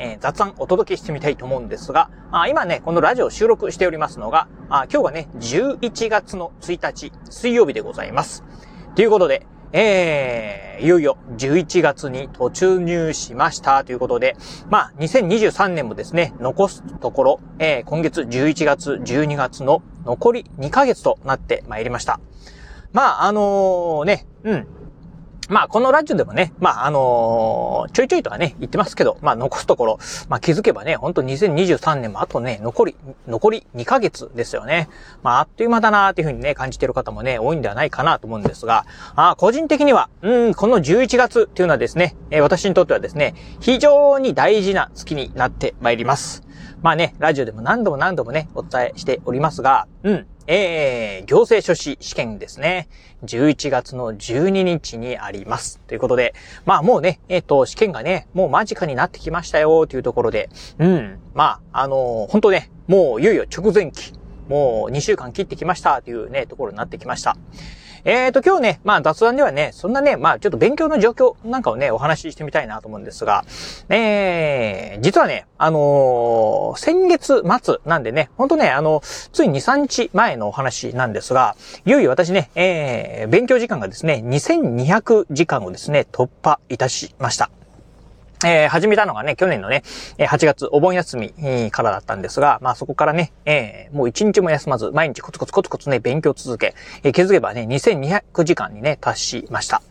えー、雑談お届けしてみたいと思うんですが、あ今ね、このラジオを収録しておりますのが、あ今日がね、11月の1日、水曜日でございます。ということで、えー、いよいよ11月に突入しましたということで、まあ、2023年もですね、残すところ、えー、今月11月、12月の残り2ヶ月となってまいりました。まあ、あのー、ね、うん、まあ、このラジオでもね、まあ、あのー、ちょいちょいとはね、言ってますけど、まあ、残すところ、まあ、気づけばね、ほんと2023年もあとね、残り、残り2ヶ月ですよね。まあ、あっという間だなーっていうふうにね、感じてる方もね、多いんではないかなと思うんですが、あ個人的には、うん、この11月っていうのはですね、えー、私にとってはですね、非常に大事な月になってまいります。まあね、ラジオでも何度も何度もね、お伝えしておりますが、うん、えー、行政書士試験ですね。11月の12日にあります。ということで、まあもうね、えっ、ー、と、試験がね、もう間近になってきましたよ、というところで、うん、まあ、あのー、本当ね、もういよいよ直前期、もう2週間切ってきました、というね、ところになってきました。えーと、今日ね、まあ雑談ではね、そんなね、まあちょっと勉強の状況なんかをね、お話ししてみたいなと思うんですが、えー、実はね、あのー、先月末なんでね、ほんとね、あの、つい2、3日前のお話なんですが、いよいよ私ね、えー、勉強時間がですね、2200時間をですね、突破いたしました。えー、始めたのがね、去年のね、8月お盆休みからだったんですが、まあそこからね、えー、もう一日も休まず、毎日コツコツコツコツね、勉強続け、えー、気づけばね、2200時間にね、達しました。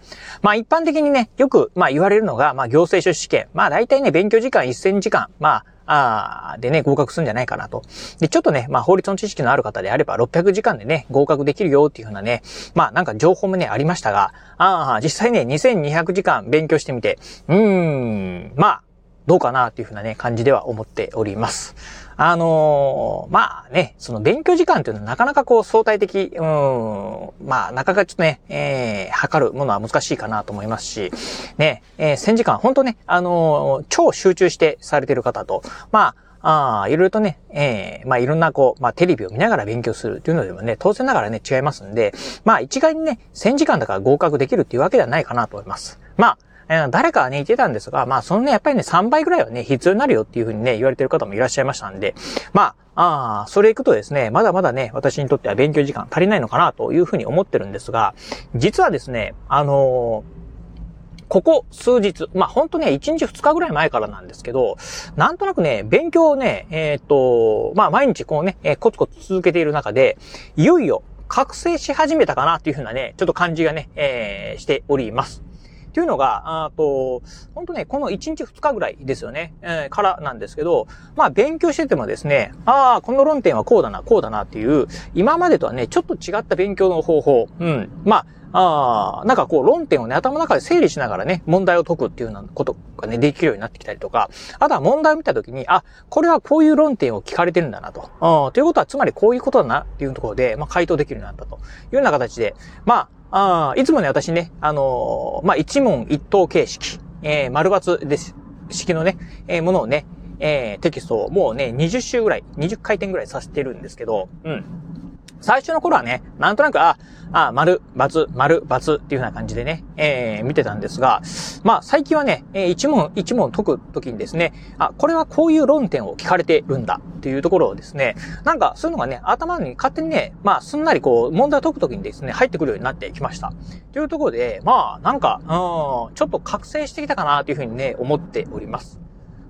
まあ一般的にね、よく、まあ言われるのが、まあ行政書士試験。まあ大体ね、勉強時間1000時間。まあ、あでね、合格するんじゃないかなと。で、ちょっとね、まあ法律の知識のある方であれば600時間でね、合格できるよっていうふうなね、まあなんか情報もね、ありましたが、ああ、実際ね、2200時間勉強してみて、うーん、まあ、どうかなっていうふうなね、感じでは思っております。あのー、まあね、その勉強時間っていうのはなかなかこう相対的、うん、まあなかなかちょっとね、えー、測るものは難しいかなと思いますし、ね、えー、1000時間、本当ね、あのー、超集中してされてる方と、まあ、ああ、いろいろとね、ええー、まあいろんなこう、まあテレビを見ながら勉強するっていうのでもね、当然ながらね、違いますんで、まあ一概にね、1000時間だから合格できるっていうわけではないかなと思います。まあ、誰かはね、言ってたんですが、まあ、そのね、やっぱりね、3倍ぐらいはね、必要になるよっていうふうにね、言われてる方もいらっしゃいましたんで、まあ、ああ、それ行くとですね、まだまだね、私にとっては勉強時間足りないのかなというふうに思ってるんですが、実はですね、あのーここ数日、まあ、ほんとね、1日2日ぐらい前からなんですけど、なんとなくね、勉強をね、えー、っと、まあ、毎日こうね、えー、コツコツ続けている中で、いよいよ覚醒し始めたかなっていうふうなね、ちょっと感じがね、えー、しております。っていうのが、あと、本当ね、この1日2日ぐらいですよね、えー、からなんですけど、まあ勉強しててもですね、ああ、この論点はこうだな、こうだなっていう、今までとはね、ちょっと違った勉強の方法、うん、まあ、ああ、なんかこう論点をね、頭の中で整理しながらね、問題を解くっていうようなことがね、できるようになってきたりとか、あとは問題を見たときに、あ、これはこういう論点を聞かれてるんだなと。あということは、つまりこういうことだなっていうところで、まあ回答できるようになったというような形で、まあ、あいつもね、私ね、あのー、まあ、一問一答形式、えー、丸抜です、式のね、えー、ものをね、えー、テキストをもうね、20周ぐらい、20回転ぐらいさせてるんですけど、うん。最初の頃はね、なんとなく、あ、あ、丸、×、丸、×っていう風な感じでね、えー、見てたんですが、まあ、最近はね、えー、一問一問解くときにですね、あ、これはこういう論点を聞かれてるんだっていうところをですね、なんかそういうのがね、頭に勝手にね、まあ、すんなりこう、問題を解くときにですね、入ってくるようになってきました。というところで、まあ、なんか、うん、ちょっと覚醒してきたかなというふうにね、思っております。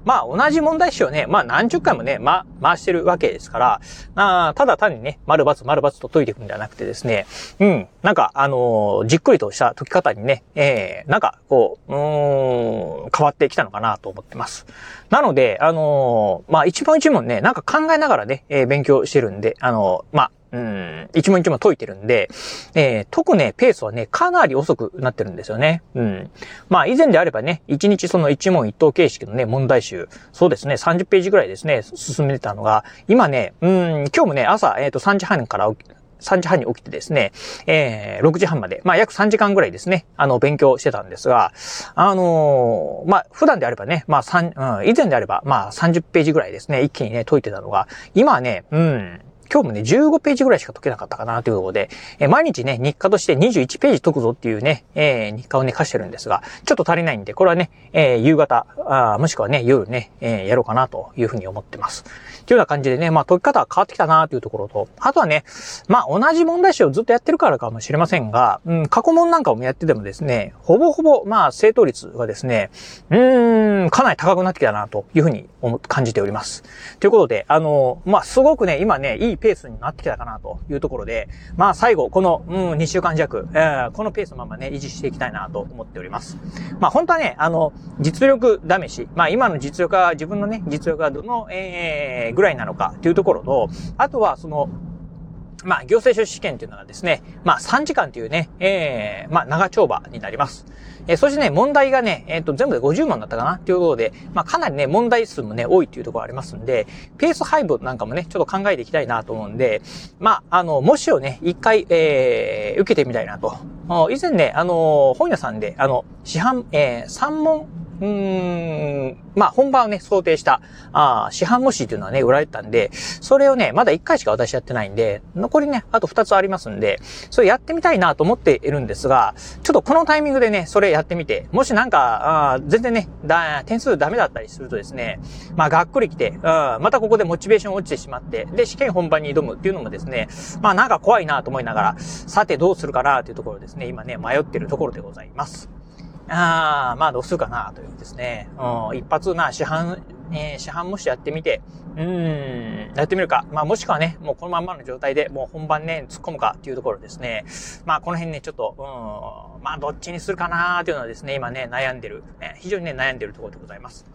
まあ同じ問題集をね、まあ何十回もね、ま、回してるわけですから、あただ単にね、丸×丸×と解いていくんではなくてですね、うん、なんかあのー、じっくりとした解き方にね、えー、なんかこう、うん、変わってきたのかなと思ってます。なので、あのー、まあ一問一問ね、なんか考えながらね、えー、勉強してるんで、あのー、まあ、うん、一問一問解いてるんで、えー、解くね、ペースはね、かなり遅くなってるんですよね。うん。まあ、以前であればね、一日その一問一答形式のね、問題集、そうですね、30ページぐらいですね、進めてたのが、今ね、うん、今日もね、朝、えっ、ー、と、3時半から3時半に起きてですね、えー、6時半まで、まあ約3時間ぐらいですね、あの、勉強してたんですが、あのー、まあ普段であればね、まあ3、うん、以前であれば、まあ30ページぐらいですね、一気にね、解いてたのが、今はね、うん、今日もね、15ページぐらいしか解けなかったかなというところで、え、毎日ね、日課として21ページ解くぞっていうね、えー、日課をね、課してるんですが、ちょっと足りないんで、これはね、えー、夕方、あもしくはね、夜ね、えー、やろうかなというふうに思ってます。というような感じでね、まあ解き方は変わってきたなというところと、あとはね、まあ同じ問題集をずっとやってるからかもしれませんが、うん、過去問なんかもやっててもですね、ほぼほぼ、まあ正答率がですね、うーん、かなり高くなってきたなというふうに感じております。ということで、あの、まあすごくね、今ね、いいペースになってきたかなというところで、まあ最後、この、うん、2週間弱、えー、このペースのままね、維持していきたいなと思っております。まあ本当はね、あの、実力試し、まあ今の実力は、自分のね、実力はどの、えー、ぐらいなのかというところと、あとはその、まあ、行政書士試験というのはですね、まあ、3時間というね、ええー、まあ、長丁場になります。えー、そしてね、問題がね、えっ、ー、と、全部で50問だったかな？っていうことで、まあ、かなりね、問題数もね、多いっていうところありますんで、ペース配分なんかもね、ちょっと考えていきたいなと思うんで、まあ、あの、模試をね、一回、えー、受けてみたいなと。以前ね、あの、本屋さんで、あの、市販、えー、3問、うーん、まあ本番をね、想定した、あ市販模試っていうのはね、売られてたんで、それをね、まだ1回しか私やってないんで、残りね、あと2つありますんで、それやってみたいなと思っているんですが、ちょっとこのタイミングでね、それやってみて、もしなんか、あ全然ね、だ、点数ダメだったりするとですね、まあがっくり来て、うん、またここでモチベーション落ちてしまって、で、試験本番に挑むっていうのもですね、まあなんか怖いなと思いながら、さてどうするかなというところですね、今ね、迷ってるところでございます。ああ、まあどうするかなというですね。うん、一発、まあ市販、えー、市販模試やってみて、うん、やってみるか。まあもしくはね、もうこのまんまの状態でもう本番ね、突っ込むかっていうところですね。まあこの辺ね、ちょっと、うん、まあどっちにするかなというのはですね、今ね、悩んでる、え非常にね、悩んでるところでございます。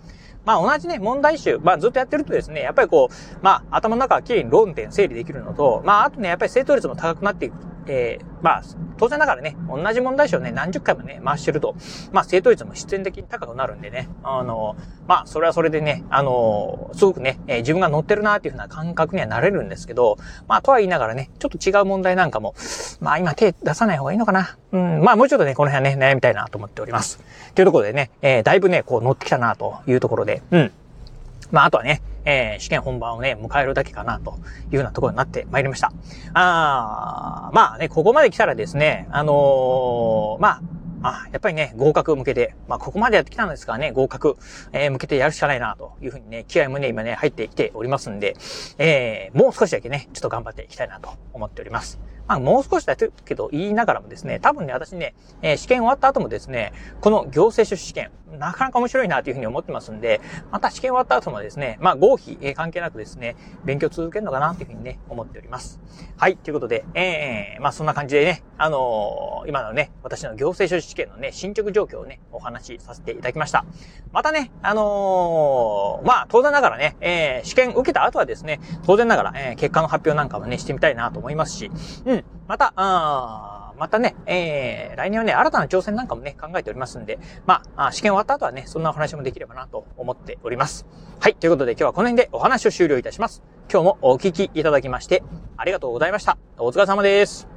まあ同じね、問題集、まあずっとやってるとですね、やっぱりこう、まあ頭の中は綺麗に論点整理できるのと、まああとね、やっぱり正答率も高くなっていくえー、まあ、当然ながらね、同じ問題集をね、何十回もね、回してると、まあ、正答率も必然的に高くなるんでね、あの、まあ、それはそれでね、あの、すごくね、えー、自分が乗ってるなっていうふうな感覚にはなれるんですけど、まあ、とは言いながらね、ちょっと違う問題なんかも、まあ、今手出さない方がいいのかな。うん、まあ、もうちょっとね、この辺はね、悩みたいなと思っております。というところでね、えー、だいぶね、こう乗ってきたなというところで、うん。まあ、あとはね、えー、試験本番をね、迎えるだけかな、というようなところになってまいりました。あーまあね、ここまで来たらですね、あのー、まあ、あ、やっぱりね、合格向けて、まあ、ここまでやってきたんですからね、合格、えー、向けてやるしかないな、というふうにね、気合もね、今ね、入ってきておりますんで、えー、もう少しだけね、ちょっと頑張っていきたいなと思っております。まあ、もう少しだけど言いながらもですね、多分ね、私ね、えー、試験終わった後もですね、この行政書士試験、なかなか面白いなというふうに思ってますんで、また試験終わった後もですね、まあ、合否、えー、関係なくですね、勉強続けるのかなというふうにね、思っております。はい、ということで、えー、まあ、そんな感じでね、あのー、今のね、私の行政書士試験のね、進捗状況をね、お話しさせていただきました。またね、あのー、まあ、当然ながらね、えー、試験受けた後はですね、当然ながら、えー、結果の発表なんかもね、してみたいなと思いますし、うん、また、あまたね、えー、来年はね、新たな挑戦なんかもね、考えておりますんで、まあ、試験終わった後はね、そんなお話もできればなと思っております。はい、ということで今日はこの辺でお話を終了いたします。今日もお聞きいただきまして、ありがとうございました。お疲れ様です。